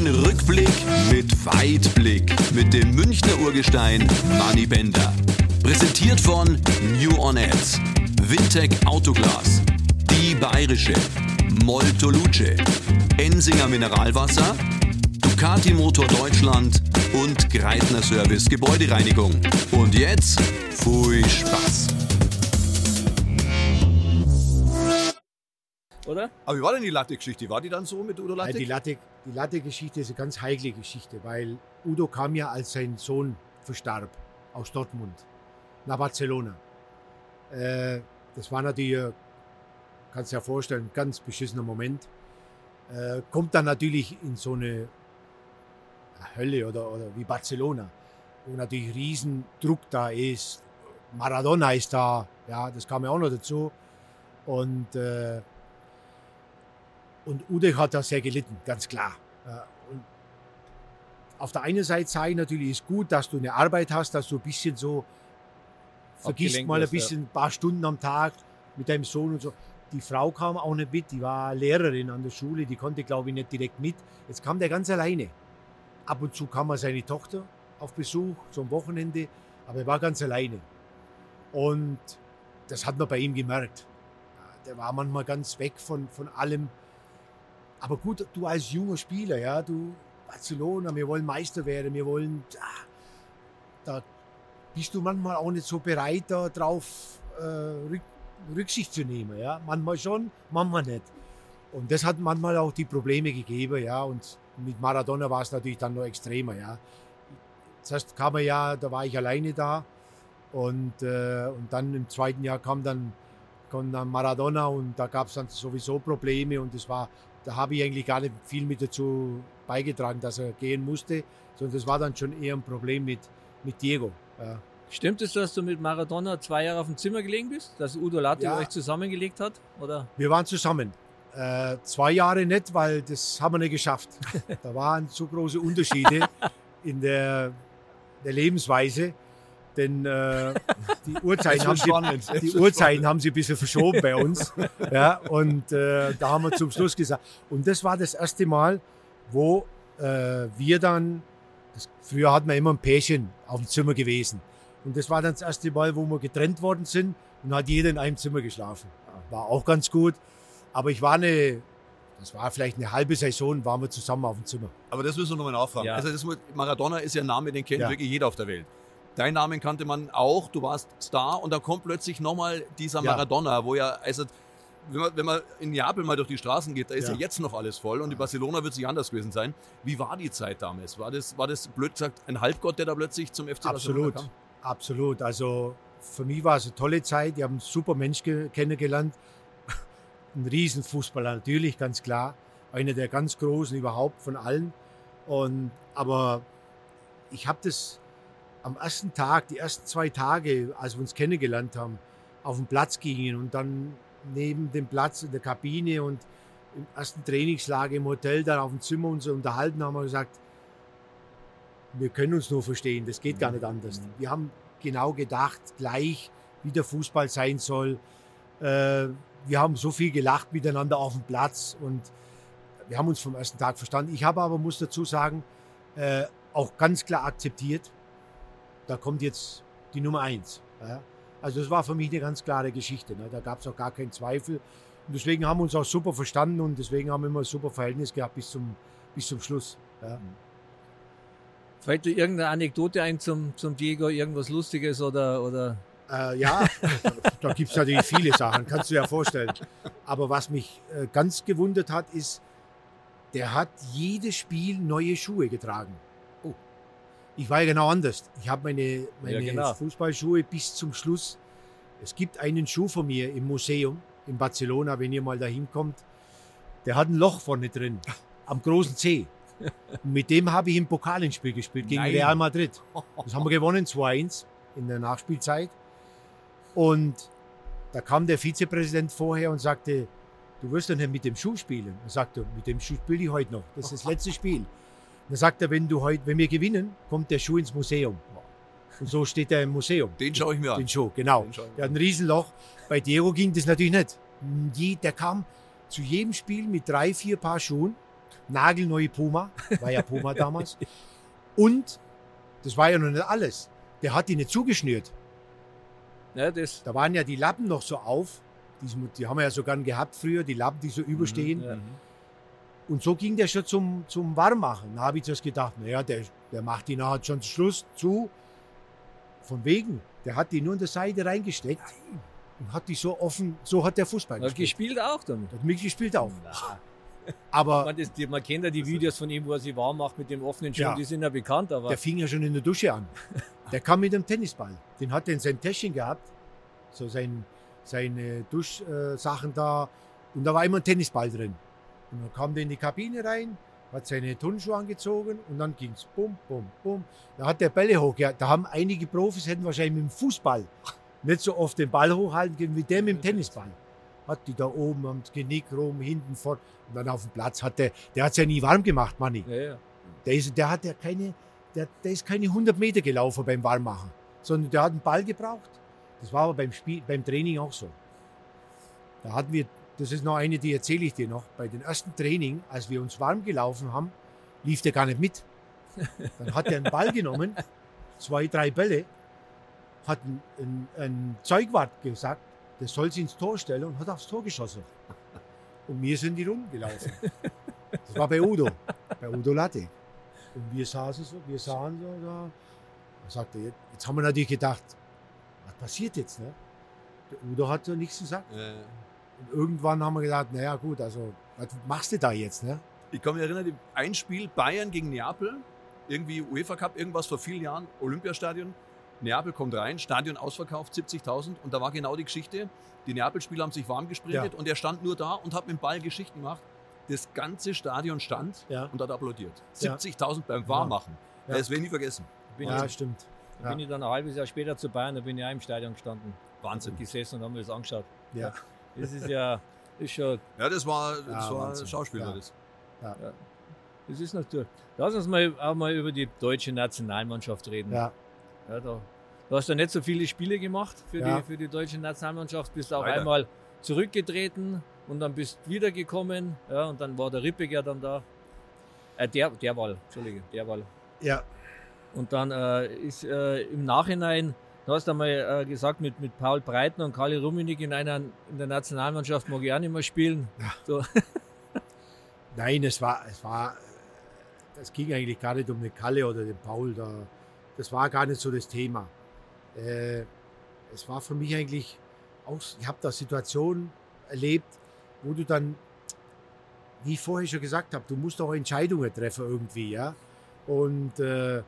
Ein Rückblick mit Weitblick mit dem Münchner Urgestein Manny Bender. Präsentiert von New On Ads, Wintec Autoglas, Die Bayerische, Molto Luce, Ensinger Mineralwasser, Ducati Motor Deutschland und Greitner Service Gebäudereinigung. Und jetzt, pfui Spaß. Oder? Aber wie war denn die Latte-Geschichte? War die dann so mit Udo Ja, Latte? die Latte, die Latte-Geschichte ist eine ganz heikle Geschichte, weil Udo kam ja, als sein Sohn verstarb, aus Dortmund nach Barcelona. Äh, das war natürlich, kannst du dir ja vorstellen, ein ganz beschissener Moment. Äh, kommt dann natürlich in so eine Hölle oder, oder wie Barcelona, wo natürlich riesen Druck da ist. Maradona ist da, ja, das kam ja auch noch dazu. Und äh, und Ude hat da sehr gelitten, ganz klar. Ja, Und auf der einen Seite sage ich natürlich, ist gut, dass du eine Arbeit hast, dass du ein bisschen so vergisst Abgelenkt mal ein ja. bisschen ein paar Stunden am Tag mit deinem Sohn und so. Die Frau kam auch nicht mit, die war Lehrerin an der Schule, die konnte, glaube ich, nicht direkt mit. Jetzt kam der ganz alleine. Ab und zu kam mal seine Tochter auf Besuch, so am Wochenende, aber er war ganz alleine. Und das hat man bei ihm gemerkt. Ja, Der war manchmal ganz weg von, von allem. Aber gut, du als junger Spieler, ja, du Barcelona, wir wollen Meister werden, wir wollen, da bist du manchmal auch nicht so bereit, da drauf äh, Rück, Rücksicht zu nehmen, ja. Manchmal schon, manchmal nicht. Und das hat manchmal auch die Probleme gegeben, ja. Und mit Maradona war es natürlich dann noch extremer, ja. Zuerst kam er ja, da war ich alleine da. Und, äh, und dann im zweiten Jahr kam dann, kam dann Maradona und da gab es dann sowieso Probleme und das war, da habe ich eigentlich gar nicht viel mit dazu beigetragen, dass er gehen musste, sondern das war dann schon eher ein Problem mit, mit Diego. Ja. Stimmt es, dass du mit Maradona zwei Jahre auf dem Zimmer gelegen bist? Dass Udo Latte Ja. euch zusammengelegt hat? Oder? Wir waren zusammen. Äh, zwei Jahre nicht, weil das haben wir nicht geschafft. Da waren so große Unterschiede in der, der Lebensweise. Denn äh, die Uhrzeiten haben, sie, die Uhrzeiten haben sie ein bisschen verschoben bei uns. Ja, und äh, da haben wir zum Schluss gesagt. Und das war das erste Mal, wo äh, wir dann, das, früher hatten wir immer ein Pärchen auf dem Zimmer gewesen. Und das war dann das erste Mal, wo wir getrennt worden sind und hat jeder in einem Zimmer geschlafen. War auch ganz gut. Aber ich war eine, das war vielleicht eine halbe Saison, waren wir zusammen auf dem Zimmer. Aber das müssen wir nochmal nachfragen. Ja. Also das, muss- Maradona ist ja ein Name, den kennt Ja. wirklich jeder auf der Welt. Deinen Namen kannte man auch, du warst Star und da kommt plötzlich nochmal dieser Ja. Maradona, wo ja, also wenn man, wenn man in Neapel mal durch die Straßen geht, da ist ja, Ja. jetzt noch alles voll und in Barcelona wird es nicht anders gewesen sein. Wie war die Zeit damals? War das, war das blöd gesagt ein Halbgott, der da plötzlich zum FC Barcelona Absolut. kam? Absolut. Also für mich war es eine tolle Zeit. Ich habe einen super Mensch ge- kennengelernt. Ein Riesenfußballer, natürlich, ganz klar. Einer der ganz Großen überhaupt von allen. Und, aber ich habe das am ersten Tag, die ersten zwei Tage, als wir uns kennengelernt haben, auf den Platz gingen und dann neben dem Platz in der Kabine und im ersten Trainingslager im Hotel dann auf dem Zimmer uns unterhalten, haben wir gesagt, wir können uns nur verstehen, das geht gar nicht anders. Wir haben genau gedacht, gleich wie der Fußball sein soll. Äh, wir haben so viel gelacht miteinander auf dem Platz und wir haben uns vom ersten Tag verstanden. Ich habe aber, muss dazu sagen, äh, auch ganz klar akzeptiert, da kommt jetzt die Nummer eins. Ja? Also das war für mich eine ganz klare Geschichte. Ne? Da gab es auch gar keinen Zweifel. Und deswegen haben wir uns auch super verstanden und deswegen haben wir immer ein super Verhältnis gehabt bis zum, bis zum Schluss. Ja? Fällt dir irgendeine Anekdote ein zum, zum Diego, irgendwas Lustiges oder, oder Äh, ja, da gibt es natürlich viele Sachen, kannst du dir ja vorstellen. Aber was mich äh, ganz gewundert hat, ist, der hat jedes Spiel neue Schuhe getragen. Ich war ja genau anders. Ich habe meine, meine Ja, genau. Fußballschuhe bis zum Schluss. Es gibt einen Schuh von mir im Museum in Barcelona, wenn ihr mal da hinkommt. Der hat ein Loch vorne drin, am großen Zeh. Und mit dem habe ich im Pokalinspiel gespielt gegen Nein. Real Madrid. Das haben wir gewonnen, 2-1 in der Nachspielzeit. Und da kam der Vizepräsident vorher und sagte, du wirst doch nicht mit dem Schuh spielen. Er sagte, mit dem Schuh spiele ich heute noch. Das ist das letzte Spiel. Und dann sagt er, wenn, du heute, wenn wir gewinnen, kommt der Schuh ins Museum. Und so steht er im Museum. Den schaue ich mir an. Den Schuh, genau. Den Der hat ein Riesenloch. Bei Diego ging das natürlich nicht. Der kam zu jedem Spiel mit drei, vier Paar Schuhen nagelneue Puma, war ja Puma damals. Und das war ja noch nicht alles. Der hat die nicht zugeschnürt. Ja, das, Da waren ja die Lappen noch so auf. Die, die haben wir ja so gern gehabt früher, die Lappen, die so überstehen. ja. Und so ging der schon zum, zum Warmmachen. Da habe ich zuerst gedacht, naja, der, der macht die nachher schon Schluss zu. Von wegen, der hat die nur in der Seite reingesteckt und hat die so offen, so hat der Fußball hat gespielt. gespielt auch dann. Hat mitgespielt auch. Na, Aber man, das, man kennt ja die Videos von ihm, wo er sich warm macht mit dem offenen Schirm, Ja. die sind ja bekannt, aber der fing ja schon in der Dusche an. Der kam mit dem Tennisball. Den hat er in sein Täschchen gehabt. So sein, seine Duschsachen da. Und da war immer ein Tennisball drin. Und dann kam der in die Kabine rein, hat seine Turnschuhe angezogen und dann ging's bum, bum, bum. Da hat der Bälle hochgejagt. Da haben einige Profis hätten wahrscheinlich mit dem Fußball nicht so oft den Ball hochhalten können wie der mit dem Tennisball. Hat die da oben am Genick rum, hinten vor. Und dann auf dem Platz hat der, der hat's ja nie warm gemacht, Manni. ja, ja. Der, ist, der hat ja keine, der, der ist keine 100 Meter gelaufen beim Warmmachen, sondern der hat einen Ball gebraucht. Das war aber beim Spiel, beim Training auch so. Da hatten wir, das ist noch eine, die erzähle ich dir noch. Bei den ersten Training, als wir uns warm gelaufen haben, lief der gar nicht mit. Dann hat er einen Ball genommen, zwei, drei Bälle, hat ein, ein, Zeugwart gesagt, der soll sie ins Tor stellen und hat aufs Tor geschossen. Und wir sind die Runden gelaufen. Das war bei Udo, bei Udo Latte. Und wir saßen so, wir sahen so da. Da sagte er, jetzt haben wir natürlich gedacht, was passiert jetzt? Ne? Der Udo hat so nichts gesagt. Äh, Und irgendwann haben wir gedacht, naja gut, also was machst du da jetzt? Ne? Ich kann mich erinnern, ein Spiel Bayern gegen Neapel, irgendwie UEFA Cup, irgendwas vor vielen Jahren, Olympiastadion. Neapel kommt rein, Stadion ausverkauft, 70.000 und da war genau die Geschichte. Die Neapel-Spieler haben sich warm gesprintet Ja. und er stand nur da und hat mit dem Ball Geschichten gemacht. Das ganze Stadion stand Ja. und hat applaudiert. Ja. 70.000 beim Warmmachen. Ja. Das werde ich nie vergessen. Bin, Ja, ich, stimmt. bin ich dann ein halbes Jahr später zu Bayern, da bin ich auch im Stadion gestanden, Wahnsinn. gesessen und haben mir das angeschaut. Ja. Das ist ja, ist schon, Ja, das war, das Ja, war Wahnsinn. Schauspieler. Ja. Das. das ist natürlich. Lass uns mal auch mal über die deutsche Nationalmannschaft reden. Ja, Ja, da, du hast ja nicht so viele Spiele gemacht für, Ja. die, für die deutsche Nationalmannschaft, bist auch Leider. einmal zurückgetreten und dann bist wiedergekommen. Ja, und dann war der Rippig ja dann da. Äh, der, der Wahl, Entschuldige, der Wahl. ja, Und dann äh, ist äh, im Nachhinein, du hast einmal äh, gesagt, mit, mit Paul Breitner und Karli Rummenigge in einer in der Nationalmannschaft mag ich auch nicht mehr spielen. So, nein, es war, es war, das ging eigentlich gar nicht um den Kalle oder den Paul. Da, das war gar nicht so das Thema. Äh, es war für mich eigentlich auch, ich habe da Situationen erlebt, wo du dann, wie ich vorher schon gesagt habe, du musst auch Entscheidungen treffen irgendwie, ja. Und äh,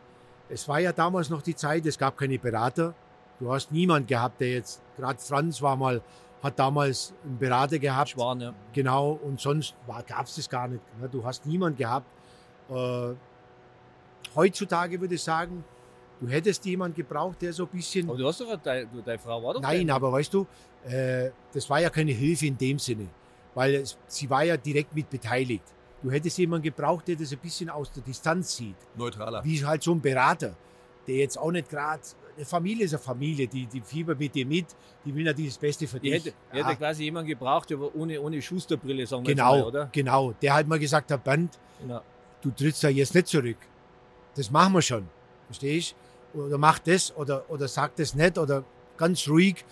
es war ja damals noch die Zeit, es gab keine Berater. Du hast niemand gehabt, der jetzt, gerade Franz war mal, hat damals einen Berater gehabt. Schwan, ja. Genau, und sonst gab es das gar nicht. ne? Du hast niemand gehabt. Äh, heutzutage würde ich sagen, du hättest jemand gebraucht, der so ein bisschen. Aber du hast doch, deine, deine Frau war doch Nein, aber weißt du, äh, das war ja keine Hilfe in dem Sinne, weil es, sie war ja direkt mit beteiligt. Du hättest jemanden gebraucht, der das ein bisschen aus der Distanz sieht. Neutraler. Wie halt so ein Berater, der jetzt auch nicht gerade. Eine Familie ist eine Familie, die, die fiebert mit dir mit, die will natürlich das Beste für dich. hätte, Ja. hätte quasi jemanden gebraucht, aber ohne, ohne Schusterbrille, sagen wir Genau, mal, oder? genau. Der halt mal gesagt hat, Bernd, Genau. du trittst da jetzt nicht zurück. Das machen wir schon. Verstehst? Oder mach das oder, oder sag das nicht oder ganz ruhig.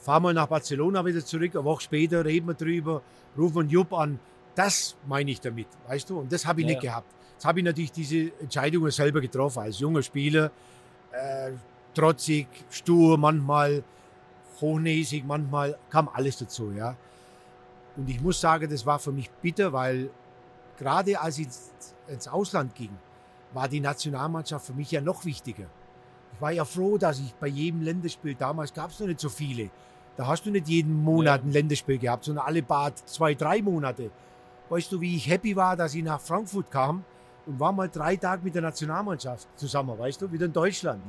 Fahr mal nach Barcelona wieder zurück. Eine Woche später reden wir drüber, rufen einen Jupp an. Das meine ich damit, weißt du? Und das habe ich Ja. nicht gehabt. Jetzt habe ich natürlich diese Entscheidungen selber getroffen als junger Spieler. Äh, trotzig, stur manchmal, hochnäsig manchmal, kam alles dazu, ja. Und ich muss sagen, das war für mich bitter, weil gerade als ich ins Ausland ging, war die Nationalmannschaft für mich ja noch wichtiger. Ich war ja froh, dass ich bei jedem Länderspiel, damals gab es noch nicht so viele, da hast du nicht jeden Monat Ja. ein Länderspiel gehabt, sondern alle paar zwei, drei Monate. Weißt du, wie ich happy war, dass ich nach Frankfurt kam und war mal drei Tage mit der Nationalmannschaft zusammen, weißt du, wieder in Deutschland.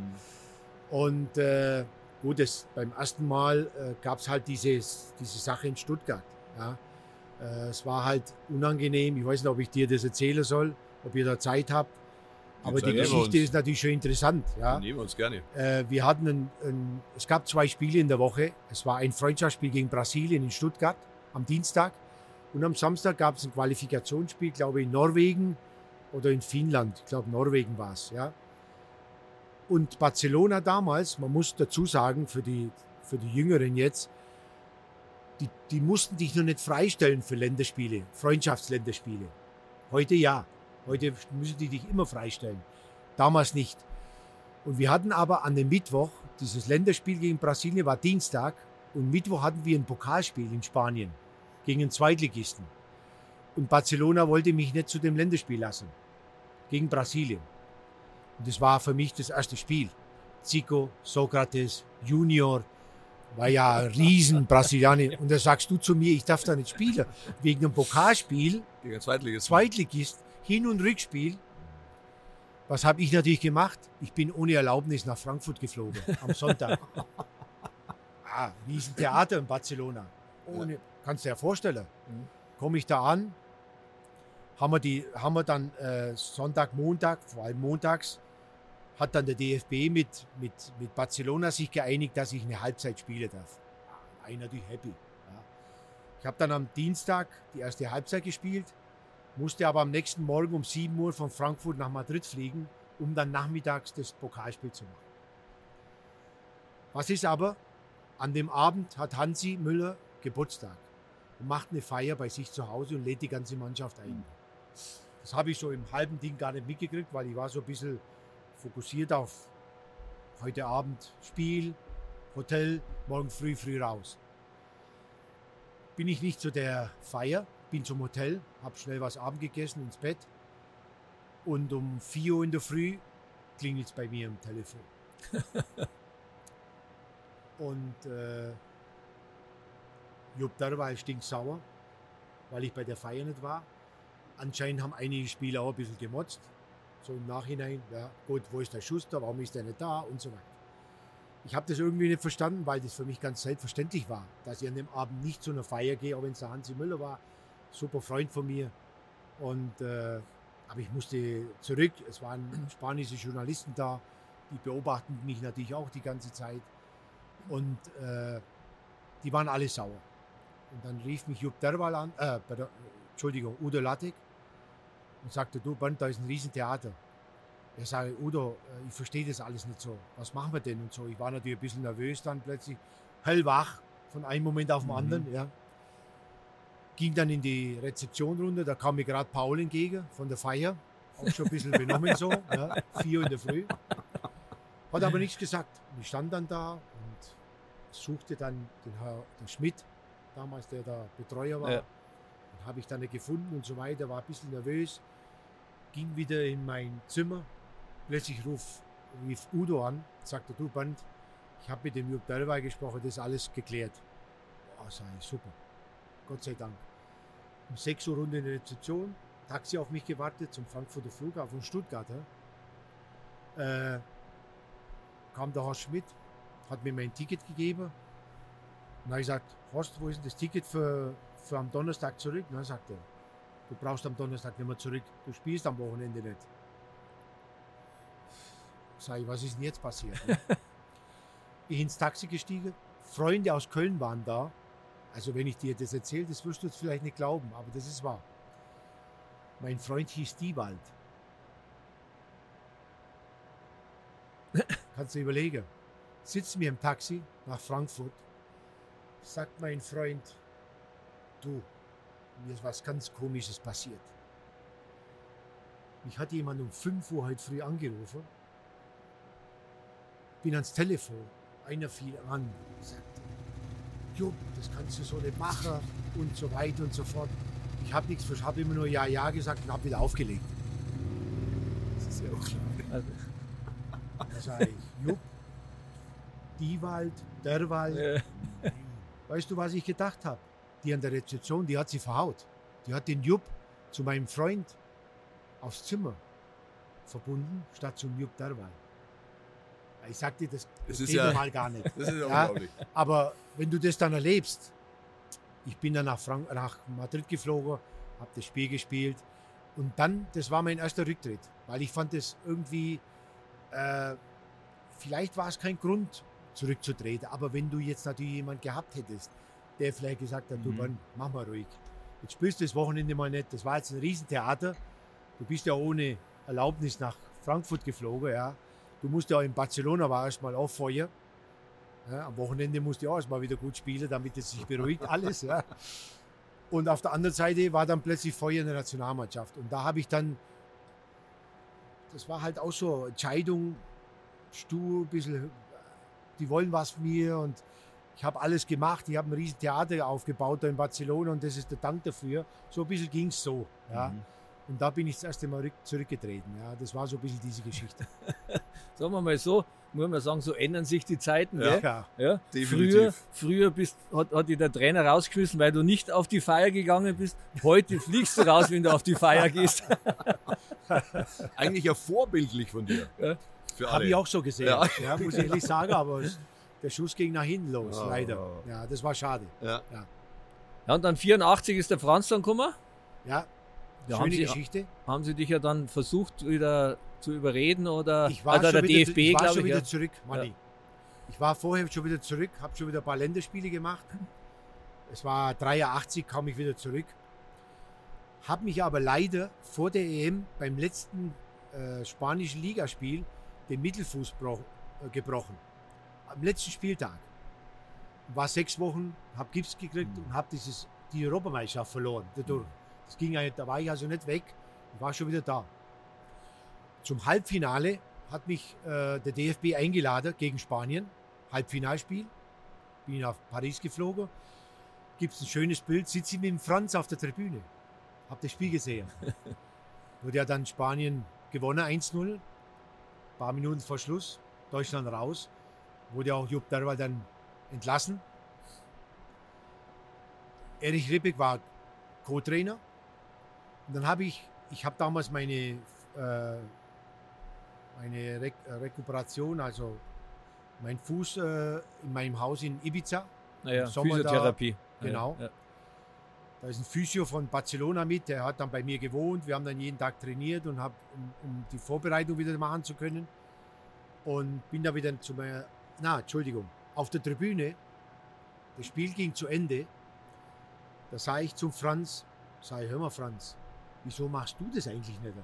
Und äh, gut, das, beim ersten Mal äh, gab es halt dieses, diese Sache in Stuttgart. Ja. Äh, es war halt unangenehm. Ich weiß nicht, ob ich dir das erzählen soll, ob ihr da Zeit habt. Aber die Geschichte ist natürlich schon interessant. Ja. Nehmen wir uns gerne. Äh, wir hatten ein, ein, es gab zwei Spiele in der Woche. Es war ein Freundschaftsspiel gegen Brasilien in Stuttgart am Dienstag Und am Samstag gab es ein Qualifikationsspiel, glaube ich, in Norwegen oder in Finnland. Ich glaube, Norwegen war es. Ja. Und Barcelona damals, man muss dazu sagen, für die, für die Jüngeren jetzt, die, die mussten dich noch nicht freistellen für Länderspiele, Freundschaftsländerspiele. Heute ja. Heute müssen die dich immer freistellen. Damals nicht. Und wir hatten aber an dem Mittwoch, dieses Länderspiel gegen Brasilien war Dienstag, und Mittwoch hatten wir ein Pokalspiel in Spanien gegen einen Zweitligisten. Und Barcelona wollte mich nicht zu dem Länderspiel lassen. Gegen Brasilien. Und das war für mich das erste Spiel. Zico, Sokrates, Junior, war ja ein riesen Brasilianer. Und da sagst du zu mir, ich darf da nicht spielen. Wegen einem Pokalspiel, Gegen Zweitligist. Zweitligist, Hin- und Rückspiel. Was habe ich natürlich gemacht? Ich bin ohne Erlaubnis nach Frankfurt geflogen am Sonntag. ah, riesen Theater in Barcelona. Ohne, kannst du dir vorstellen. Komme ich da an, haben wir, die, haben wir dann äh, Sonntag, Montag, vor allem montags, hat dann der DFB mit, mit, mit Barcelona sich geeinigt, dass ich eine Halbzeit spielen darf. War ich natürlich happy. Ja. Ich habe dann am Dienstag die erste Halbzeit gespielt, musste aber am nächsten Morgen um 7 Uhr von Frankfurt nach Madrid fliegen, um dann nachmittags das Pokalspiel zu machen. Was ist aber? An dem Abend hat Hansi Müller Geburtstag und macht eine Feier bei sich zu Hause und lädt die ganze Mannschaft ein. Das habe ich so im halben Ding gar nicht mitgekriegt, weil ich war so ein bisschen fokussiert auf heute Abend Spiel, Hotel, morgen früh früh raus. Bin ich nicht zu der Feier, bin zum Hotel, habe schnell was Abend gegessen ins Bett und um 4 Uhr in der Früh klingelt es bei mir am Telefon. und äh, Jupp Derweil stinksauer, weil ich bei der Feier nicht war. Anscheinend haben einige Spieler auch ein bisschen gemotzt. So im Nachhinein, ja gut, wo ist der Schuster, warum ist der nicht da und so weiter. Ich habe das irgendwie nicht verstanden, weil das für mich ganz selbstverständlich war, dass ich an dem Abend nicht zu einer Feier gehe, auch wenn es der Hansi Müller war, super Freund von mir. Und, äh, aber ich musste zurück, es waren spanische Journalisten da, die beobachten mich natürlich auch die ganze Zeit. Und äh, die waren alle sauer. Und dann rief mich Jupp Derwal an, äh, Entschuldigung, Udo Lattek und sagte, du Bernd, da ist ein Riesentheater. Ich sage, Udo, äh, ich verstehe das alles nicht so. Was machen wir denn und so? Ich war natürlich ein bisschen nervös dann plötzlich, hellwach von einem Moment auf den Mhm. anderen. Ja. Ging dann in die Rezeption runter, da kam mir gerade Paul entgegen von der Feier, auch schon ein bisschen benommen so, ja, vier in der Früh. Hat aber nichts gesagt. Ich stand dann da und suchte dann den Herr den Schmidt, damals der da Betreuer war. Ja. Den habe ich dann nicht gefunden und so weiter, war ein bisschen nervös. Ging wieder in mein Zimmer. Plötzlich ruf, rief Udo an, sagte, du Band, ich habe mit dem Jupp Derweil gesprochen, das ist alles geklärt. Oh, sag ich, super. Gott sei Dank. Um 6 Uhr Runde in der Rezeption, Taxi auf mich gewartet zum Frankfurter Flughafen von Stuttgart. ja. Äh, kam der Horst Schmidt, hat mir mein Ticket gegeben. Und dann habe ich gesagt, Horst, wo ist denn das Ticket für, für am Donnerstag zurück? Und dann sagt er, du brauchst am Donnerstag nicht mehr zurück, du spielst am Wochenende nicht. Sag ich, was ist denn jetzt passiert? ich ins Taxi gestiegen, Freunde aus Köln waren da. Also wenn ich dir das erzähle, das wirst du jetzt vielleicht nicht glauben, aber das ist wahr. Mein Freund hieß Diewald. Kannst du überlegen. Sitzen wir im Taxi nach Frankfurt, sagt mein Freund, du, mir ist was ganz Komisches passiert. Mich hat jemand um 5 Uhr heute früh angerufen, bin ans Telefon, einer fiel an, sagt, Jupp, das kannst du so nicht machen und so weiter und so fort. Ich habe nichts, ich habe immer nur Ja, Ja gesagt und habe wieder aufgelegt. Das ist ja auch klar. Also, Da sage ich, Jupp, Diewald, Derwald. äh, Weißt du, was ich gedacht habe? Die an der Rezeption, die hat sie verhaut. Die hat den Jupp zu meinem Freund aufs Zimmer verbunden, statt zum Jupp Derwald. Ich sag dir, das, das Es ist ja- normal gar nicht. Das ist ja unglaublich. Aber wenn du das dann erlebst, ich bin dann nach, Frank nach Madrid geflogen, habe das Spiel gespielt und dann, das war mein erster Rücktritt, weil ich fand das irgendwie, äh, vielleicht war es kein Grund zurückzutreten, aber wenn du jetzt natürlich jemand gehabt hättest, der vielleicht gesagt hat, du Mhm. Mann, mach mal ruhig. jetzt spielst du das Wochenende mal nicht. Das war jetzt ein Riesentheater. Du bist ja ohne Erlaubnis nach Frankfurt geflogen, ja. Du musst ja in Barcelona war erst mal auffeuern. Ja, am Wochenende musste ich auch erstmal wieder gut spielen, damit es sich beruhigt alles. Ja. Und auf der anderen Seite war dann plötzlich Feuer in der Nationalmannschaft. Und da habe ich dann, das war halt auch so Entscheidung, stur, ein bisschen, die wollen was von mir und ich habe alles gemacht. Ich habe ein riesen Theater aufgebaut da in Barcelona und das ist der Dank dafür. So ein bisschen ging es so. Ja. Mhm. Und da bin ich das erste Mal zurückgetreten. Ja. Das war so ein bisschen diese Geschichte. Sagen wir mal so, muss man sagen, so ändern sich die Zeiten. Ja. Ja. Ja, früher, früher bist, hat, hat dich der Trainer rausgeschmissen, weil du nicht auf die Feier gegangen bist. Heute fliegst du raus, wenn du auf die Feier gehst. Eigentlich ja vorbildlich von dir. Ja. Habe ich auch so gesehen. Ja. Ja. muss ich ehrlich sagen, aber es, der Schuss ging nach hinten los, Oh. leider. Ja, das war schade. Ja. Ja, und dann 84 ist der Franz dann gekommen. Ja, Ja, haben schöne Sie- Geschichte. Haben sie dich ja dann versucht, wieder zu überreden oder Ich war, schon der wieder, DFB, ich war glaube schon ich. wieder Ja. zurück, Manni. Ich war vorher schon wieder zurück, habe schon wieder ein paar Länderspiele gemacht. Es war 83, kam ich wieder zurück. Habe mich aber leider vor der EM beim letzten äh, spanischen Ligaspiel den Mittelfuß äh, gebrochen. Am letzten Spieltag. War sechs Wochen, habe Gips gekriegt und habe dieses die Europameisterschaft verloren dadurch. Das ging ja nicht, da war ich also nicht weg, ich war schon wieder da. Zum Halbfinale hat mich äh, der DFB eingeladen gegen Spanien. Halbfinalspiel. Bin nach Paris geflogen. Gibt es ein schönes Bild, sitze ich mit dem Franz auf der Tribüne. Hab das Spiel gesehen. Wurde ja dann Spanien gewonnen, 1-0. paar Minuten vor Schluss. Deutschland raus. Wurde auch Jupp Derwal dann entlassen. Erich Ribbeck war Co-Trainer. Und dann habe ich, ich habe damals meine, äh, meine Re äh, Rekuperation, also mein Fuß äh, in meinem Haus in Ibiza. Naja, im Sommer da- Physiotherapie. Genau. Ja, ja. Da ist ein Physio von Barcelona mit, der hat dann bei mir gewohnt. Wir haben dann jeden Tag trainiert und hab, um, um die Vorbereitung wieder machen zu können. Und bin da wieder zu meiner, na, Entschuldigung, auf der Tribüne. Das Spiel ging zu Ende. Da sah ich zum Franz, sag ich, hör mal Franz, wieso machst du das eigentlich nicht?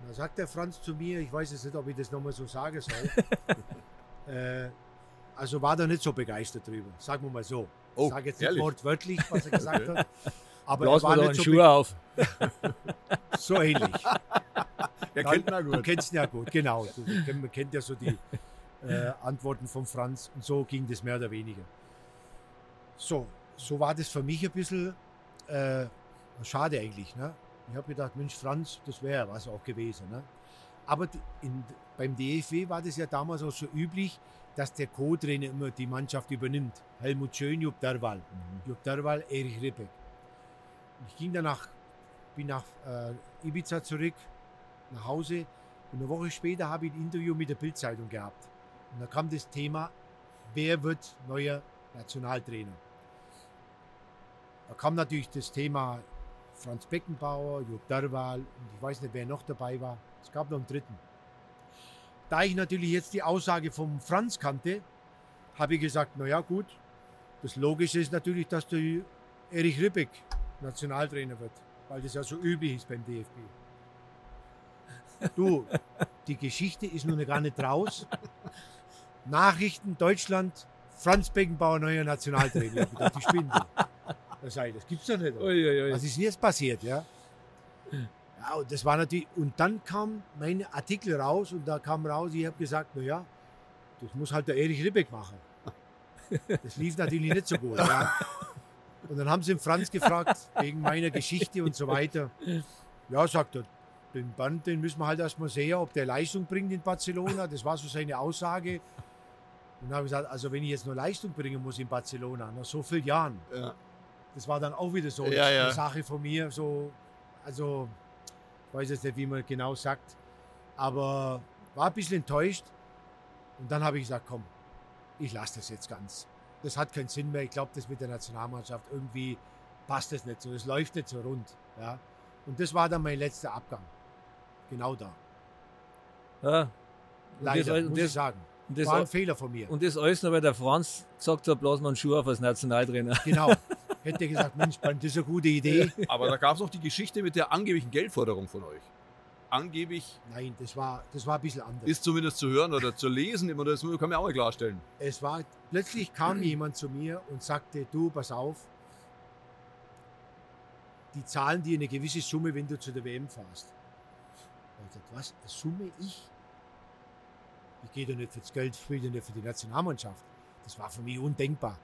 Und da sagt der Franz zu mir, ich weiß jetzt nicht, ob ich das nochmal so sagen soll. äh, also war da nicht so begeistert drüber, sagen wir mal so. Oh, ich sage jetzt nicht wortwörtlich, was er gesagt hat. Aber Blasen er wir nicht einen so, Schuh auf. so ähnlich. Dann- kennt man Du gut. kennst ihn ja gut, genau. Man kennt ja so die äh, Antworten von Franz und so ging das mehr oder weniger. So, so war das für mich ein bisschen äh, schade eigentlich. Ne? Ich habe gedacht, Mensch, Franz, das wäre was auch gewesen. Ne? Aber in, beim DFW war das ja damals auch so üblich, dass der Co-Trainer immer die Mannschaft übernimmt. Helmut Schön, Jupp Derwal. Jupp Derwal, Erich Rippeck. Ich ging danach, bin nach äh, Ibiza zurück, nach Hause. Und eine Woche später habe ich ein Interview mit der Bildzeitung gehabt. Und da kam das Thema, wer wird neuer Nationaltrainer? Da kam natürlich das Thema Franz Beckenbauer, Jupp Derwal und ich weiß nicht, wer noch dabei war. Es gab noch einen dritten. Da ich natürlich jetzt die Aussage vom Franz kannte, habe ich gesagt, na ja gut, das Logische ist natürlich, dass der Erich Ribbeck Nationaltrainer wird, weil das ja so üblich ist beim DFB. Du, die Geschichte ist noch gar nicht raus. Nachrichten Deutschland, Franz Beckenbauer neuer Nationaltrainer. Ich hab gedacht, die spinnen. Das, ich, das gibt's doch nicht. Uiuiui. Was ist jetzt passiert, ja? Ja, und das war natürlich, und dann kam mein Artikel raus und da kam raus, ich habe gesagt, na ja, das muss halt der Erich Ribbeck machen. Das lief natürlich nicht so gut. Ja. Und dann haben sie den Franz gefragt, wegen meiner Geschichte und so weiter. Ja, sagt er, den Band, den müssen wir halt erstmal sehen, ob der Leistung bringt in Barcelona. Das war so seine Aussage. Und dann habe ich gesagt, also wenn ich jetzt nur Leistung bringen muss in Barcelona, nach so vielen Jahren, Ja. das war dann auch wieder so Ja, ja. eine Sache von mir, so, also, ich weiß jetzt nicht, wie man genau sagt, aber war ein bisschen enttäuscht. Und dann habe ich gesagt, komm, ich lasse das jetzt ganz. Das hat keinen Sinn mehr. Ich glaube, das mit der Nationalmannschaft irgendwie passt das nicht so. Es läuft nicht so rund. Ja. Und das war dann mein letzter Abgang. Genau da. Ja. Leider, das, muss das, ich sagen. und das, War ein Fehler von mir. und das alles nur, weil der Franz gesagt hat, blasen wir einen Schuh auf als Nationaltrainer. Genau. hätte gesagt, Mensch, das ist eine gute Idee. Aber da gab es noch die Geschichte mit der angeblichen Geldforderung von euch. Angeblich Nein, das war, das war ein bisschen anders. ist zumindest zu hören oder zu lesen, immer das kann man auch mal klarstellen. es war, plötzlich kam jemand zu mir und sagte, du, pass auf, die zahlen dir eine gewisse Summe, wenn du zu der WM fährst. Und ich gesagt, was, eine Summe ich? Ich gehe doch nicht für das Geld, spiele doch nicht für die Nationalmannschaft. Das war für mich undenkbar.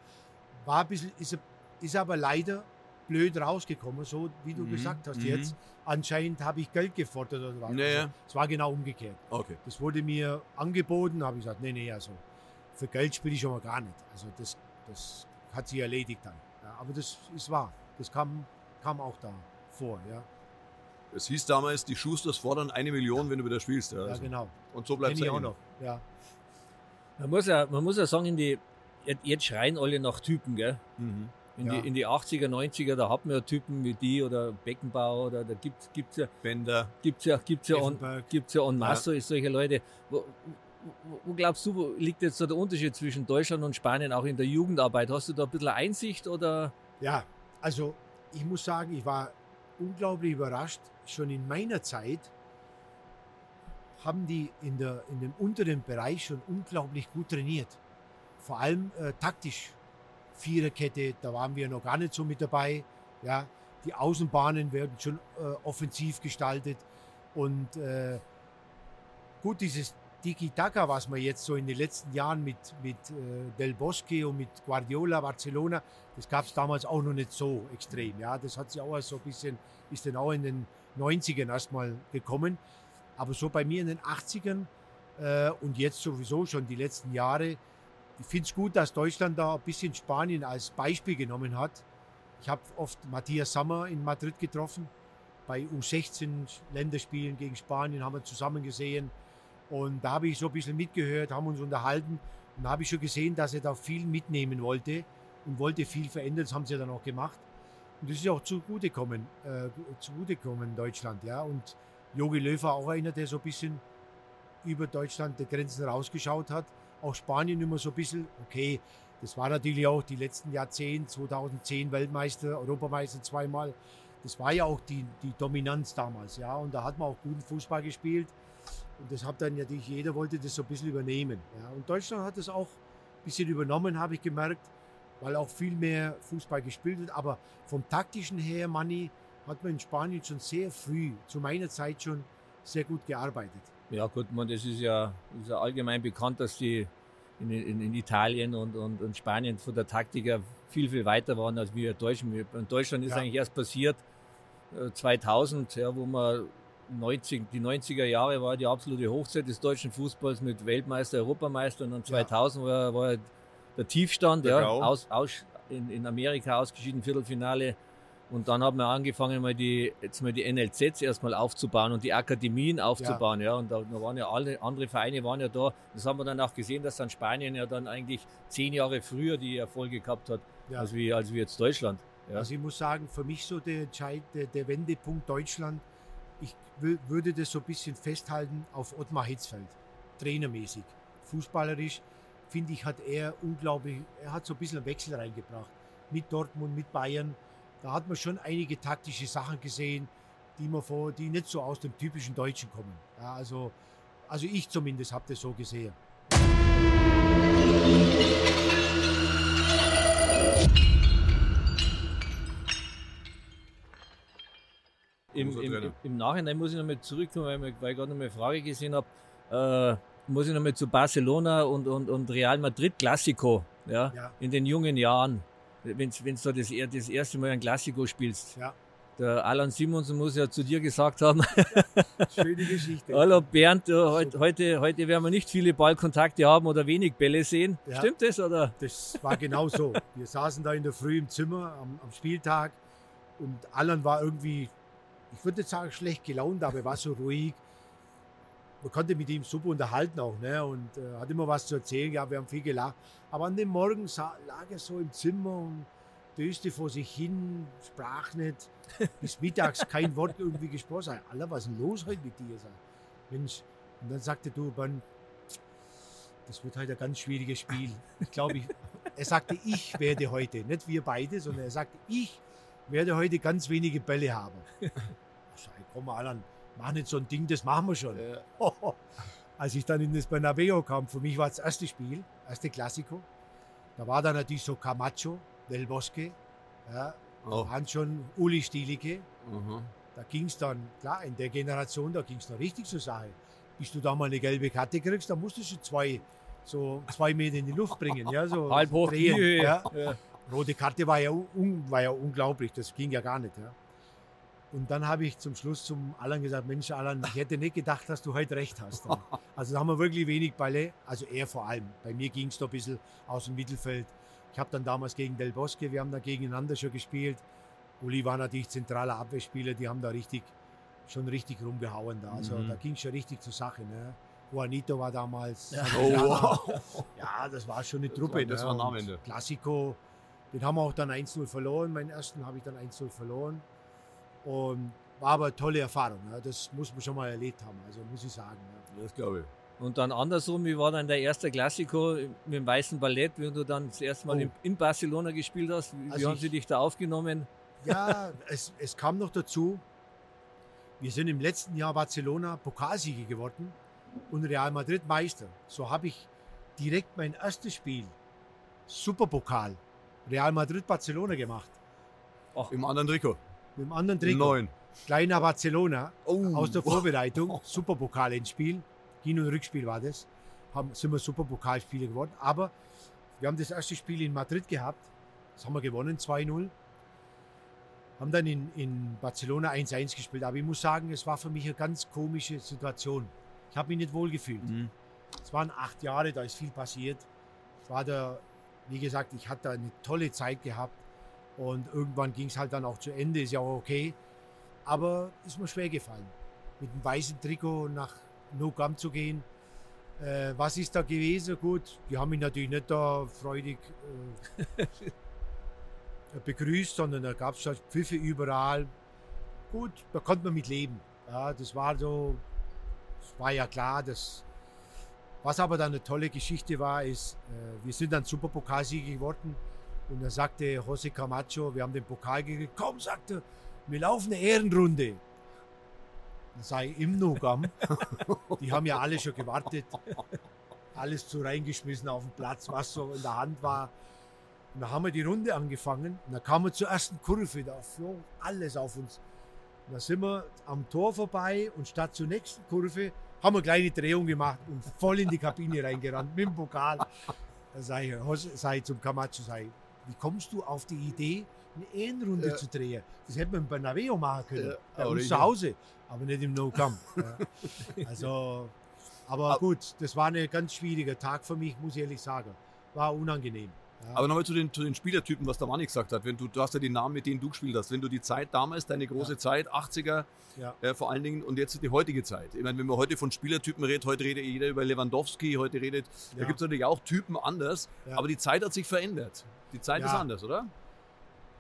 War ein bisschen, ist, ist aber leider blöd rausgekommen, so wie du Mhm, gesagt hast mhm. jetzt. Anscheinend habe ich Geld gefordert oder was. Naja. Also, es war genau umgekehrt. Okay. Das wurde mir angeboten, habe ich gesagt, nee, nee, also für Geld spiele ich schon mal gar nicht. Also das, das hat sich erledigt dann. Ja, aber das ist wahr. Das kam, kam auch da vor. Ja, Es hieß damals, die Schusters fordern eine Million, wenn du wieder spielst. Ja, ja also. genau. Und so bleibt es auch noch. Ja. Man muss ja, man muss ja sagen, in die, jetzt- jetzt schreien alle nach Typen, gell? Mhm. In, Ja. die, in die 80er, 90er, da hat man ja Typen wie die oder Beckenbauer oder da gibt es ja, Bender. gibt's ja, gibt's ja, Effenberg. gibt's ja en masse solche Leute. Wo, wo, wo glaubst du, wo liegt jetzt so der Unterschied zwischen Deutschland und Spanien auch in der Jugendarbeit? Hast du da ein bisschen Einsicht oder? Ja, also ich muss sagen, ich war unglaublich überrascht. Schon in meiner Zeit haben die in, der, in dem unteren Bereich schon unglaublich gut trainiert. Vor allem äh, taktisch. Viererkette, da waren wir noch gar nicht so mit dabei. Ja, die Außenbahnen werden schon äh, offensiv gestaltet. Und äh, gut, dieses Tiki-Taka, was man jetzt so in den letzten Jahren mit, mit äh, Del Bosque und mit Guardiola, Barcelona, das gab es damals auch noch nicht so extrem. Ja, das hat sich auch so ein bisschen, ist dann auch in den 90ern erstmal gekommen. Aber so bei mir in den 80ern äh, und jetzt sowieso schon die letzten Jahre, ich finde es gut, dass Deutschland da ein bisschen Spanien als Beispiel genommen hat. Ich habe oft Matthias Sammer in Madrid getroffen. Bei U16 Länderspielen gegen Spanien haben wir zusammen gesehen. Und da habe ich so ein bisschen mitgehört, haben uns unterhalten. Und da habe ich schon gesehen, dass er da viel mitnehmen wollte und wollte viel verändern. Das haben sie dann auch gemacht. Und das ist auch zugutekommen, äh, zugutekommen Deutschland. Ja. Und Jogi Löw war auch einer, der so ein bisschen über Deutschland die Grenzen rausgeschaut hat. Auch Spanien immer so ein bisschen, okay, das war natürlich auch die letzten Jahrzehnte, 2010 Weltmeister, Europameister zweimal. Das war ja auch die, die Dominanz damals, ja. Und da hat man auch guten Fußball gespielt. Und das hat dann natürlich jeder wollte das so ein bisschen übernehmen. Ja. Und Deutschland hat das auch ein bisschen übernommen, habe ich gemerkt, weil auch viel mehr Fußball gespielt wird. Aber vom taktischen her, Manni, hat man in Spanien schon sehr früh, zu meiner Zeit schon, sehr gut gearbeitet. Ja gut, man, das ist ja, ist ja allgemein bekannt, dass die in, in, in Italien und, und, und Spanien von der Taktik her viel, viel weiter waren als wir Deutschen. In Deutschland ist Ja. eigentlich erst passiert äh, 2000, ja, wo man 90, die 90er Jahre war die absolute Hochzeit des deutschen Fußballs mit Weltmeister, Europameister und dann 2000 war, war der Tiefstand, Der ja, aus, aus, in, in Amerika ausgeschieden, Viertelfinale. Und dann haben wir angefangen, mal die, jetzt mal die NLZs erstmal aufzubauen und die Akademien aufzubauen, ja. Und da, waren ja alle andere Vereine waren ja da. Das haben wir dann auch gesehen, dass dann Spanien ja dann eigentlich zehn Jahre früher die Erfolge gehabt hat, Ja. als wie, als wie jetzt Deutschland. Ja. Also ich muss sagen, für mich so der, Entscheid, der, der Wendepunkt Deutschland, ich wü- würde das so ein bisschen festhalten auf Ottmar Hitzfeld, trainermäßig. Fußballerisch, finde ich, hat er unglaublich, er hat so ein bisschen einen Wechsel reingebracht. Mit Dortmund, mit Bayern. Da hat man schon einige taktische Sachen gesehen, die, man vor, die nicht so aus dem typischen Deutschen kommen. Ja, also, also ich zumindest habe das so gesehen. Im, im, im, Nachhinein muss ich nochmal zurückkommen, weil, ich- weil ich gerade noch mal eine Frage gesehen habe. Äh, muss ich nochmal zu Barcelona und, und, und Real Madrid Classico, ja, Ja. in den jungen Jahren, wenn du da das, das erste Mal ein Classico spielst. Ja. Der Alan Simonsen muss ja zu dir gesagt haben, Schöne Geschichte. hallo Bernd, äh, heut, heute, heute werden wir nicht viele Ballkontakte haben oder wenig Bälle sehen. Ja. Stimmt das? Oder? Das war genau so. Wir saßen da in der Früh im Zimmer am, am Spieltag und Alan war irgendwie, ich würde nicht sagen schlecht gelaunt, aber er war so ruhig. Man konnte mit ihm super unterhalten auch ne? und äh, hat immer was zu erzählen. Ja, wir haben viel gelacht. Aber an dem Morgen sa- lag er so im Zimmer und döste vor sich hin, sprach nicht. Bis mittags kein Wort irgendwie gesprochen. Sag, Alter, was ist denn los heute mit dir? Sag, Mensch. Und dann sagte du, Bernd, das wird halt ein ganz schwieriges Spiel. Ich glaube, ich, er sagte, ich werde heute, nicht wir beide, sondern er sagte, ich werde heute ganz wenige Bälle haben. Ich sage, komm mal an, mach nicht so ein Ding, das machen wir schon. Ja. Als ich dann in das Bernabeu kam, für mich war es das erste Spiel, erste Klassiko. Da war dann natürlich so Camacho, Del Bosque, ja, Oh. Hans schon Uli Stielicke. Mhm. Da ging es dann, klar, in der Generation, da ging es noch richtig zur Sache. Bis du da mal eine gelbe Karte kriegst, dann musst du schon zwei, so zwei Meter in die Luft bringen. Ja, so Halb hoch drehen, ja. Ja. Rote Karte war ja, un, war ja unglaublich, das ging ja gar nicht. Ja. Und dann habe ich zum Schluss zum Alan gesagt, Mensch Alan, ich hätte nicht gedacht, dass du heute recht hast. Also da haben wir wirklich wenig Bälle, also er vor allem. Bei mir ging es da ein bisschen aus dem Mittelfeld. Ich habe dann damals gegen Del Bosque, wir haben da gegeneinander schon gespielt. Uli war natürlich zentraler Abwehrspieler, die haben da richtig, schon richtig rumgehauen da. Also Mhm. da ging es schon richtig zur Sache. Ne? Juanito war damals. Oh, Ja, wow. ja, das war schon eine Das Truppe. war- das ne? war Und Namenende. Klassiko, den haben wir auch dann 1-0 verloren. Meinen ersten habe ich dann 1-0 verloren. Und war aber eine tolle Erfahrung. Ne? Das muss man schon mal erlebt haben, also muss ich sagen. Ne? Das glaube ich. Und dann andersrum, wie war dann der erste Klassiko mit dem Weißen Ballett, wenn du dann das erste Mal Oh. in, in Barcelona gespielt hast? Wie, wie Also haben ich- sie dich da aufgenommen? Ja, es, es kam noch dazu, wir sind im letzten Jahr Barcelona Pokalsieger geworden und Real Madrid Meister. So habe ich direkt mein erstes Spiel, Superpokal, Real Madrid Barcelona gemacht. Im anderen Trikot. Mit dem anderen Trikot. Neun. Kleiner Barcelona Oh. aus der Vorbereitung, Superpokal ins Spiel. Hin- und Rückspiel war das. Haben, sind wir Superpokalspieler geworden. Aber wir haben das erste Spiel in Madrid gehabt. Das haben wir gewonnen, 2-0. Haben dann in, in Barcelona 1-1 gespielt. Aber ich muss sagen, es war für mich eine ganz komische Situation. Ich habe mich nicht wohl gefühlt. Mhm. Es waren acht Jahre, da ist viel passiert. Ich war da, wie gesagt, ich hatte eine tolle Zeit gehabt. Und irgendwann ging es halt dann auch zu Ende, ist ja auch okay. Aber ist mir schwer gefallen, mit dem weißen Trikot nach No Camp zu gehen. Äh, was ist da gewesen? Gut, die haben mich natürlich nicht da freudig äh, begrüßt, sondern da gab es halt Pfiffe überall. Gut, da konnte man mit leben. Ja, das war so, es war ja klar, dass was aber dann eine tolle Geschichte war, ist, äh, wir sind dann Superpokalsieger geworden und dann sagte José Camacho, wir haben den Pokal gekriegt, komm, sagte, wir laufen eine Ehrenrunde. Sage ich im Nogam, die haben ja alle schon gewartet, alles zu reingeschmissen auf den Platz, was so in der Hand war. Und dann haben wir die Runde angefangen und dann kamen wir zur ersten Kurve, da flog alles auf uns. Und dann sind wir am Tor vorbei und statt zur nächsten Kurve haben wir eine kleine Drehung gemacht und voll in die Kabine reingerannt mit dem Pokal. Da sage ich, ich zum Camacho, ich, wie kommst du auf die Idee, eine Ehrenrunde Ja. zu drehen? Das hätte man im Bernabeu machen können, Ja, bei uns zu Hause, aber nicht im No-Camp. Ja. Also, aber gut, das war ein ganz schwieriger Tag für mich, muss ich ehrlich sagen. War unangenehm. Ja. Aber nochmal zu den, zu den Spielertypen, was der Manni gesagt hat. Wenn du, du hast ja die Namen, mit denen du gespielt hast. Wenn du die Zeit damals, deine große Ja. Zeit, 80er Ja. äh, vor allen Dingen und jetzt die heutige Zeit. Ich meine, wenn man heute von Spielertypen redet, heute redet jeder über Lewandowski, heute redet, da gibt es natürlich auch Typen anders, aber die Zeit hat sich verändert. Die Zeit ist anders, oder?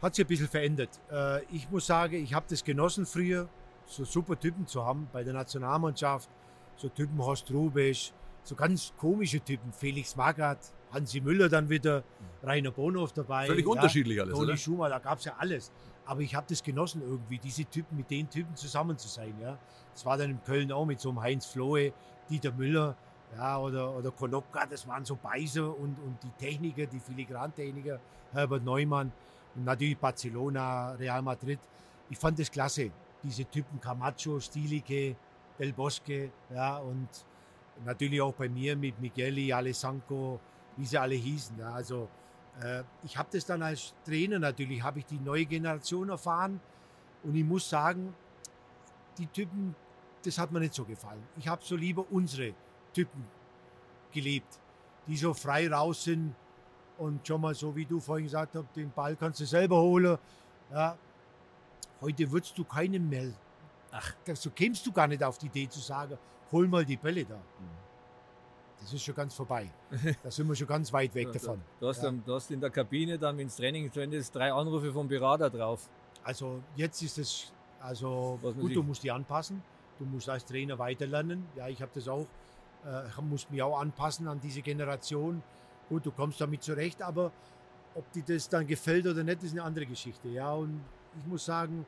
hat sich ein bisschen verändert. Äh, ich muss sagen, ich habe das genossen früher, so super Typen zu haben bei der Nationalmannschaft. So Typen Horst Rubisch, so ganz komische Typen. Felix Magath, Hansi Müller dann wieder, Rainer Bonhoff dabei. Völlig unterschiedlich alles, Toni oder? Schumacher, da gab es ja alles. Aber ich habe das genossen irgendwie, diese Typen mit den Typen zusammen zu sein. Ja. Das war dann in Köln auch mit so einem Heinz Flohe, Dieter Müller ja, oder, oder Konopka, das waren so Beißer und, und die Techniker, die Filigrantechniker, Herbert Neumann und natürlich Barcelona, Real Madrid. Ich fand das klasse, diese Typen Camacho, Stilique, Del Bosque, ja, und natürlich auch bei mir mit Migueli, Alessanco, wie sie alle hießen. Ja, also äh, ich habe das dann als Trainer natürlich, habe ich die neue Generation erfahren und ich muss sagen, die Typen, das hat mir nicht so gefallen. Ich habe so lieber unsere Typen gelebt, die so frei raus sind und schon mal so, wie du vorhin gesagt hast, den Ball kannst du selber holen. Ja. Heute würdest du keinen mehr. Ach, so kämst du gar nicht auf die Idee zu sagen, hol mal die Bälle da. Das ist schon ganz vorbei. Da sind wir schon ganz weit weg davon. Du hast, Ja. du hast in der Kabine dann, wenn ins Training Ende ist, drei Anrufe vom Berater drauf. Also jetzt ist es, also Was gut, du musst die anpassen. Du musst als Trainer weiterlernen. Ja, ich habe das auch, äh, muss mich auch anpassen an diese Generation. Gut, du kommst damit zurecht, aber ob dir das dann gefällt oder nicht, ist eine andere Geschichte. Ja, und ich muss sagen,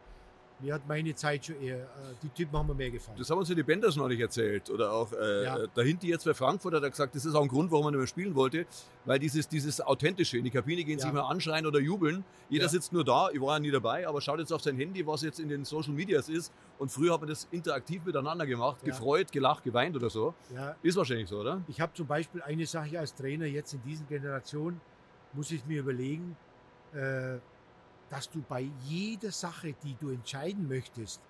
mir hat meine Zeit schon eher, äh, die Typen haben mir mehr gefallen. Das haben uns ja die Benders noch nicht erzählt. Oder auch äh, Ja. dahinter jetzt bei Frankfurt hat er gesagt, das ist auch ein Grund, warum er nicht mehr spielen wollte. Weil dieses, dieses Authentische, in die Kabine gehen, Ja. sich mal anschreien oder jubeln. Jeder Ja. sitzt nur da, ich war ja nie dabei, aber schaut jetzt auf sein Handy, was jetzt in den Social Medias ist. Und früher hat man das interaktiv miteinander gemacht, gefreut, gelacht, geweint oder so. Ist wahrscheinlich so, oder? ich habe zum Beispiel eine Sache als Trainer jetzt in diesen Generationen, muss ich mir überlegen, äh, dass du bei jeder Sache, die du entscheiden möchtest,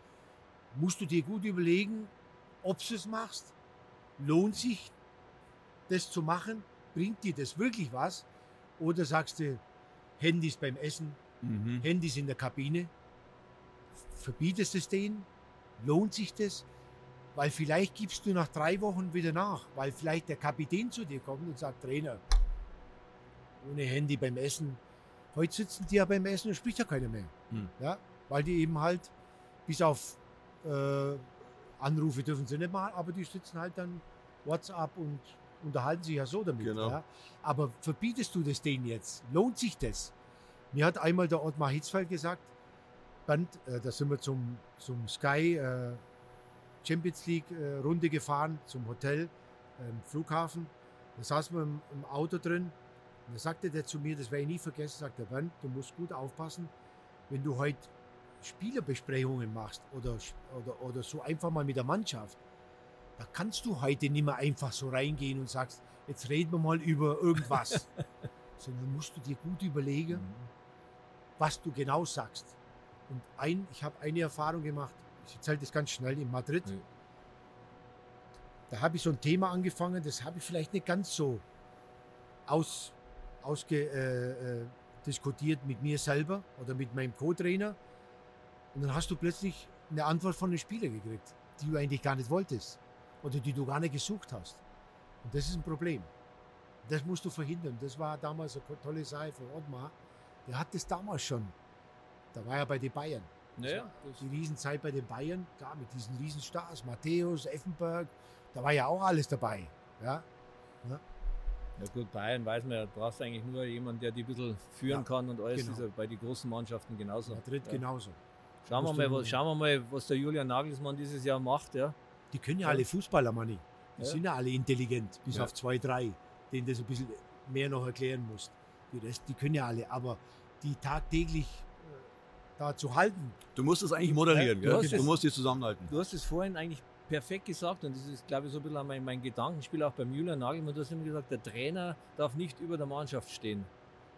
musst du dir gut überlegen, ob du es machst. Lohnt sich das zu machen? Bringt dir das wirklich was? Oder sagst du, Handys beim Essen, Mhm. Handys in der Kabine? Verbietest es denen? Lohnt sich das? Weil vielleicht gibst du nach drei Wochen wieder nach, weil vielleicht der Kapitän zu dir kommt und sagt, Trainer, ohne Handy beim Essen. Heute sitzen die ja beim Essen und spricht ja keiner mehr. Hm. Ja, weil die eben halt, bis auf äh, Anrufe dürfen sie nicht machen, aber die sitzen halt dann WhatsApp und unterhalten sich ja so damit. Genau. Ja. Aber verbietest du das denen jetzt? Lohnt sich das? Mir hat einmal der Ottmar Hitzfeld gesagt, Band, äh, da sind wir zum, zum Sky äh, Champions League äh, Runde gefahren, zum Hotel, ähm, Flughafen. Da saßen wir im, im Auto drin. Und da sagte der zu mir, das werde ich nie vergessen, sagt der Bernd, du musst gut aufpassen, wenn du heute Spielerbesprechungen machst oder, oder, oder so einfach mal mit der Mannschaft, da kannst du heute nicht mehr einfach so reingehen und sagst, jetzt reden wir mal über irgendwas. Sondern musst du dir gut überlegen, was du genau sagst. Und ein, ich habe eine Erfahrung gemacht, ich erzähle das ganz schnell in Madrid. Ja. Da habe ich so ein Thema angefangen, das habe ich vielleicht nicht ganz so aus, ausge, äh, äh, mit mir selber oder mit meinem Co-Trainer. Und dann hast du plötzlich eine Antwort von einem Spieler gekriegt, die du eigentlich gar nicht wolltest oder die du gar nicht gesucht hast. Und das ist ein Problem. Das musst du verhindern. Das war damals eine tolle Sache von Ottmar. Der hat das damals schon. Da war er bei den Bayern. Naja, Die Riesenzeit bei den Bayern, klar, mit diesen Riesenstars, Matthäus, Effenberg, da war ja auch alles dabei. Ja, Ja gut, Bayern weiß man ja, du brauchst eigentlich nur jemanden, der die ein bisschen führen Ja, kann und alles genau. ist ja bei den großen Mannschaften genauso. Madrid ja. genauso. Schauen wir, mal, was, schauen wir mal, was der Julian Nagelsmann dieses Jahr macht. Ja. Die können ja Ja. alle Fußballer, Manni. Die Ja. sind ja alle intelligent, bis Ja. auf zwei, drei, denen das ein bisschen mehr noch erklären musst. Die Rest, die können ja alle, aber die tagtäglich äh, da zu halten, Du musst es eigentlich moderieren, Ja, du hast Du es- musst die zusammenhalten. Du hast es vorhin eigentlich perfekt gesagt und das ist, glaube ich, so ein bisschen mein, mein Gedankenspiel auch beim Julian Nagelsmann. Du hast immer gesagt, der Trainer darf nicht über der Mannschaft stehen.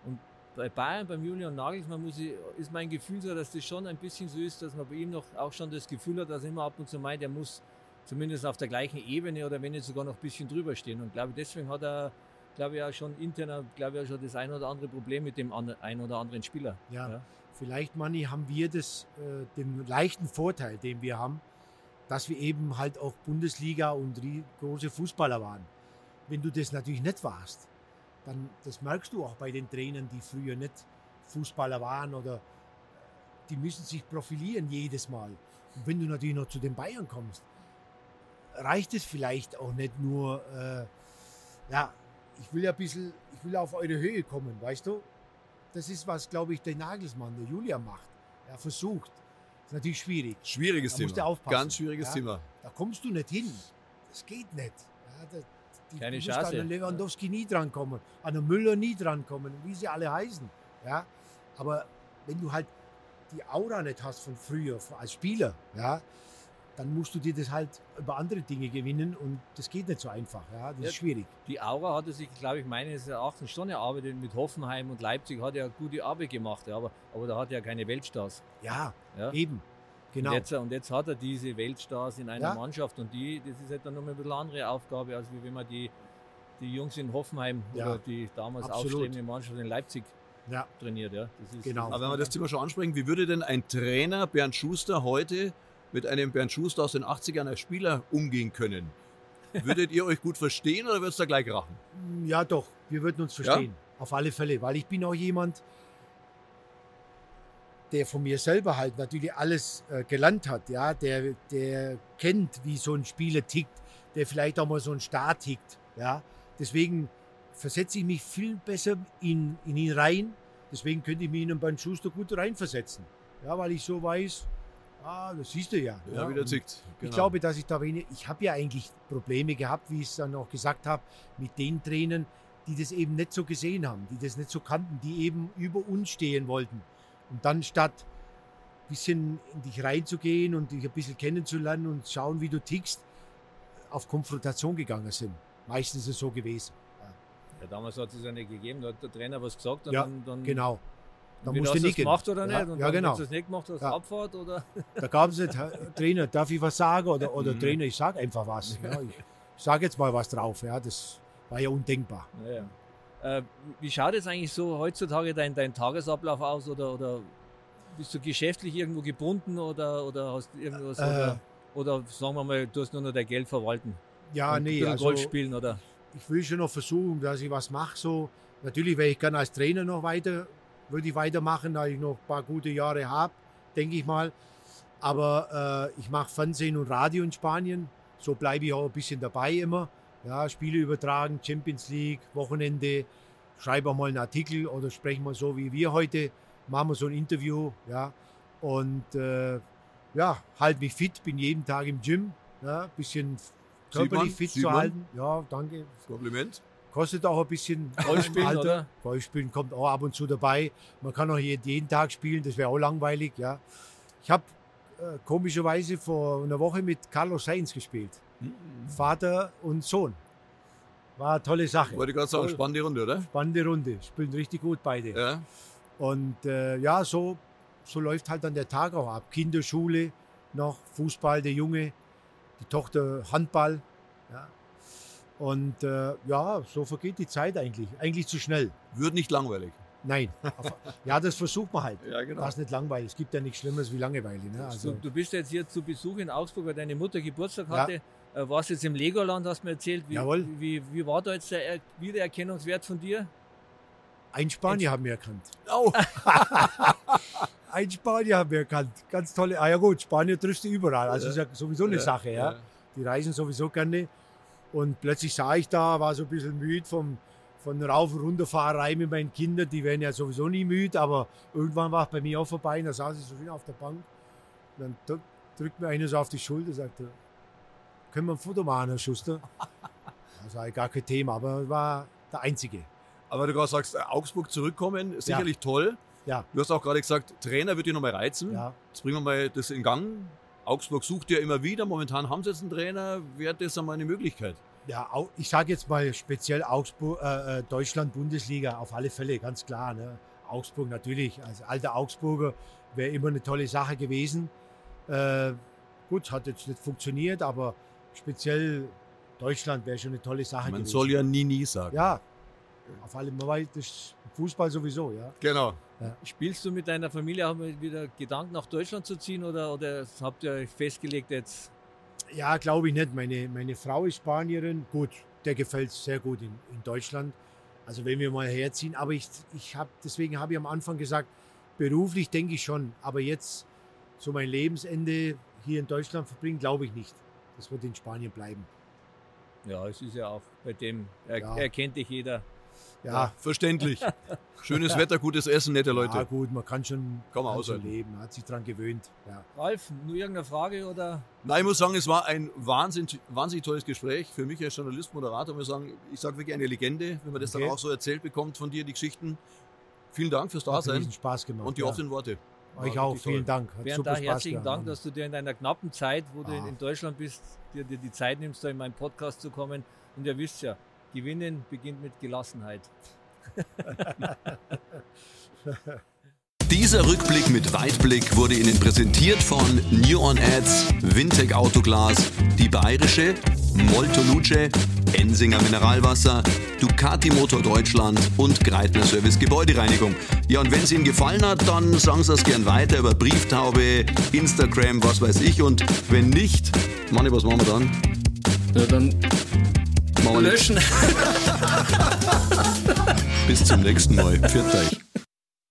Und bei Bayern, beim Julian Nagelsmann, muss ich, ist mein Gefühl so, dass das schon ein bisschen so ist, dass man bei ihm noch auch schon das Gefühl hat, dass er immer ab und zu meint, er muss zumindest auf der gleichen Ebene oder wenn nicht sogar noch ein bisschen drüber stehen. Und glaube deswegen hat er, glaube ich, auch schon intern, glaube ich, auch schon das ein oder andere Problem mit dem ein oder anderen Spieler. Ja, Ja. vielleicht, Manni, haben wir das, äh, den leichten Vorteil, den wir haben, dass wir eben halt auch Bundesliga und große Fußballer waren. Wenn du das natürlich nicht warst, dann das merkst du auch bei den Trainern, die früher nicht Fußballer waren oder äh, die müssen sich profilieren jedes Mal. Und wenn du natürlich noch zu den Bayern kommst, reicht es vielleicht auch nicht nur, äh, ja, ich will ja ein bisschen, ich will auf eure Höhe kommen, weißt du? Das ist, was, glaube ich, der Nagelsmann, der Julian macht. Er versucht. Das ist natürlich schwierig. Schwieriges Da musst Thema. du aufpassen. Ganz schwieriges Ja. Thema. Da kommst du nicht hin. Das geht nicht. Ja, da, die, Keine du musst Chance. an den Lewandowski nie drankommen, an den Müller nie drankommen, wie sie alle heißen. Ja? Aber wenn du halt die Aura nicht hast von früher, als Spieler, ja, dann musst du dir das halt über andere Dinge gewinnen und das geht nicht so einfach. Ja? Das Ja. ist schwierig. Die Aura hat er sich, glaube ich, meines Erachtens schon erarbeitet mit Hoffenheim und Leipzig, hat er gute Arbeit gemacht, ja, aber, aber da hat er keine Weltstars. Ja, Ja. eben. Genau. Und, jetzt, und jetzt hat er diese Weltstars in einer Ja. Mannschaft und die, das ist halt dann nochmal ein bisschen andere Aufgabe, als wie wenn man die, die Jungs in Hoffenheim Ja. oder die damals Absolut. aufstrebende Mannschaft in Leipzig Ja. trainiert. Ja. Das ist, Genau. Aber wenn wir das Thema schon ansprechen, wie würde denn ein Trainer Bernd Schuster heute mit einem Bernd Schuster aus den 80ern als Spieler umgehen können? Würdet ihr euch gut verstehen oder würdest du da gleich rachen? Ja, doch, wir würden uns verstehen. Auf alle Fälle, weil ich bin auch jemand, der von mir selber halt natürlich alles äh, gelernt hat, ja, der, der kennt, wie so ein Spieler tickt, der vielleicht auch mal so ein Star tickt, ja. Deswegen versetze ich mich viel besser in, in ihn rein. Deswegen könnte ich mich in einen Bernd Schuster gut reinversetzen. Ja, weil ich so weiß, ah, das siehst du ja. Ja, wie der und zickt. Ich glaube, dass ich da wenig, ich habe ja eigentlich Probleme gehabt, wie ich es dann auch gesagt habe, mit den Trainern, die das eben nicht so gesehen haben, die das nicht so kannten, die eben über uns stehen wollten. Und dann statt ein bisschen in dich reinzugehen und dich ein bisschen kennenzulernen und schauen, wie du tickst, auf Konfrontation gegangen sind. Meistens ist es so gewesen. Ja, damals hat es ja nicht gegeben, da hat der Trainer was gesagt und Ja, dann, dann Genau. Da entweder musst hast du nicken. gemacht oder Ja, nicht. Und ja, dann, genau. Wenn du es nicht gemacht hast, Ja. Abfahrt oder. Da gab es nicht, "Herr Trainer, darf ich was sagen? Oder, oder Mhm. Trainer, ich sage einfach was. Ja, ich sage jetzt mal was drauf. Ja, das war ja undenkbar. Ja. Äh, wie schaut jetzt eigentlich so heutzutage dein, dein Tagesablauf aus? Oder, oder bist du geschäftlich irgendwo gebunden oder, oder hast du irgendwas? Äh. oder, oder sagen wir mal, du hast nur noch dein Geld verwalten? Ja, und nee, also Golf spielen oder? ich will schon noch versuchen, dass ich was mache. So. Natürlich werde ich gerne als Trainer noch weiter, würde ich weitermachen, da ich noch ein paar gute Jahre habe, denke ich mal. Aber äh, ich mache Fernsehen und Radio in Spanien. So bleibe ich auch ein bisschen dabei immer. Ja, Spiele übertragen, Champions League, Wochenende, schreibe auch mal einen Artikel oder sprechen mal so wie wir heute, machen wir so ein Interview. Ja, und äh, ja, halt mich fit, bin jeden Tag im Gym. Ja, bisschen körperlich fit sieht zu halten. Ja, danke. Kompliment. Kostet auch ein bisschen Golf spielen, Alter. oder? Golf spielen kommt auch ab und zu dabei. Man kann auch jeden, jeden Tag spielen, das wäre auch langweilig. Ja. Ich habe äh, komischerweise vor einer Woche mit Carlos Sainz gespielt. Vater und Sohn. War eine tolle Sache. Wollte gerade sagen, spannende Runde, oder? Spannende Runde. Spielen richtig gut beide. Ja. Und äh, ja, so, so läuft halt dann der Tag auch ab. Kinderschule, noch Fußball, der Junge, die Tochter Handball. Ja. Und äh, ja, so vergeht die Zeit eigentlich. Eigentlich zu schnell. Wird nicht langweilig. Nein. Ja, das versucht man halt. Ja, genau. Das ist nicht langweilig. Es gibt ja nichts Schlimmeres wie Langeweile. Ne? Du, Also, du bist jetzt hier zu Besuch in Augsburg, weil deine Mutter Geburtstag Ja. hatte. Äh, warst jetzt im Legoland, hast du mir erzählt. Wie, Jawohl. Wie, wie war da jetzt der Er- Wiedererkennungswert von dir? ein Spanier haben wir erkannt. Oh, Ein Spanier haben wir erkannt. Ganz tolle. Ah ja gut, Spanier triffst du überall. Also ist ja sowieso eine Sache. Ja. Die reisen sowieso gerne. Und plötzlich sah ich da, war so ein bisschen müde vom, von Rauf- und Runterfahrerei mit meinen Kindern. Die werden ja sowieso nie müde, aber irgendwann war es bei mir auch vorbei. Und da saß ich so schön auf der Bank. Und dann drück- drückt mir einer so auf die Schulter und sagte, können wir ein Foto machen, Herr Schuster? Das war gar kein Thema, aber war der Einzige. Aber du gerade sagst, äh, Augsburg zurückkommen, sicherlich toll. Ja. Du hast auch gerade gesagt, Trainer wird dich nochmal reizen. Ja. Jetzt bringen wir mal das in Gang. Augsburg sucht ja immer wieder. Momentan haben sie jetzt einen Trainer. Wäre das einmal eine Möglichkeit? Ja, ich sage jetzt mal speziell Augsburg, äh, äh, Deutschland, Bundesliga, auf alle Fälle, ganz klar. Ne? Augsburg natürlich, als alter Augsburger wäre immer eine tolle Sache gewesen. Äh, gut, hat jetzt nicht funktioniert, aber speziell Deutschland wäre schon eine tolle Sache Man gewesen. soll ja nie, nie sagen. Ja, auf alle Fälle, das Fußball sowieso, ja. Genau. Spielst du mit deiner Familie auch mal wieder Gedanken nach Deutschland zu ziehen oder, oder habt ihr euch festgelegt jetzt? Ja, glaube ich nicht. Meine, meine Frau ist Spanierin. Gut, der gefällt sehr gut in, in Deutschland. Also wenn wir mal herziehen. Aber ich, ich habe, deswegen habe ich am Anfang gesagt, beruflich denke ich schon. Aber jetzt so mein Lebensende hier in Deutschland verbringen, glaube ich nicht. Das wird in Spanien bleiben. Ja, es ist ja auch bei dem, er, Ja. erkennt dich jeder. Ja, Verständlich. Schönes Wetter, gutes Essen, nette ja Leute. gut, man kann schon, Kann man kann schon leben. Man hat sich daran gewöhnt. Ja. Ralf, nur irgendeine Frage oder? Nein, ich muss sagen, es war ein wahnsinnig, wahnsinnig tolles Gespräch. Für mich als Journalist, Moderator, muss ich sagen, ich sage wirklich eine Legende, wenn man das Okay. dann auch so erzählt bekommt von dir, die Geschichten. Vielen Dank fürs Hat Dasein riesen Spaß gemacht. und die ja. offenen Worte. Euch auch, wirklich toll. vielen Dank. Hat Bernd, da Spaß herzlichen gemacht. Dank, dass du dir in deiner knappen Zeit, wo du Ah. in Deutschland bist, dir, dir die Zeit nimmst, da in meinen Podcast zu kommen. Und ihr wisst ja, gewinnen beginnt mit Gelassenheit. Dieser Rückblick mit Weitblick wurde Ihnen präsentiert von New On Ads, Wintec Autoglas, die Bayerische, Molto Luce, Ensinger Mineralwasser, Ducati Motor Deutschland und Greitner Service Gebäudereinigung. Ja, und wenn es Ihnen gefallen hat, dann sagen Sie das gern weiter über Brieftaube, Instagram, was weiß ich. Und wenn nicht, Manni, was machen wir dann? Ja, dann Machen wir löschen. Bis zum nächsten Mal. Pfiat euch.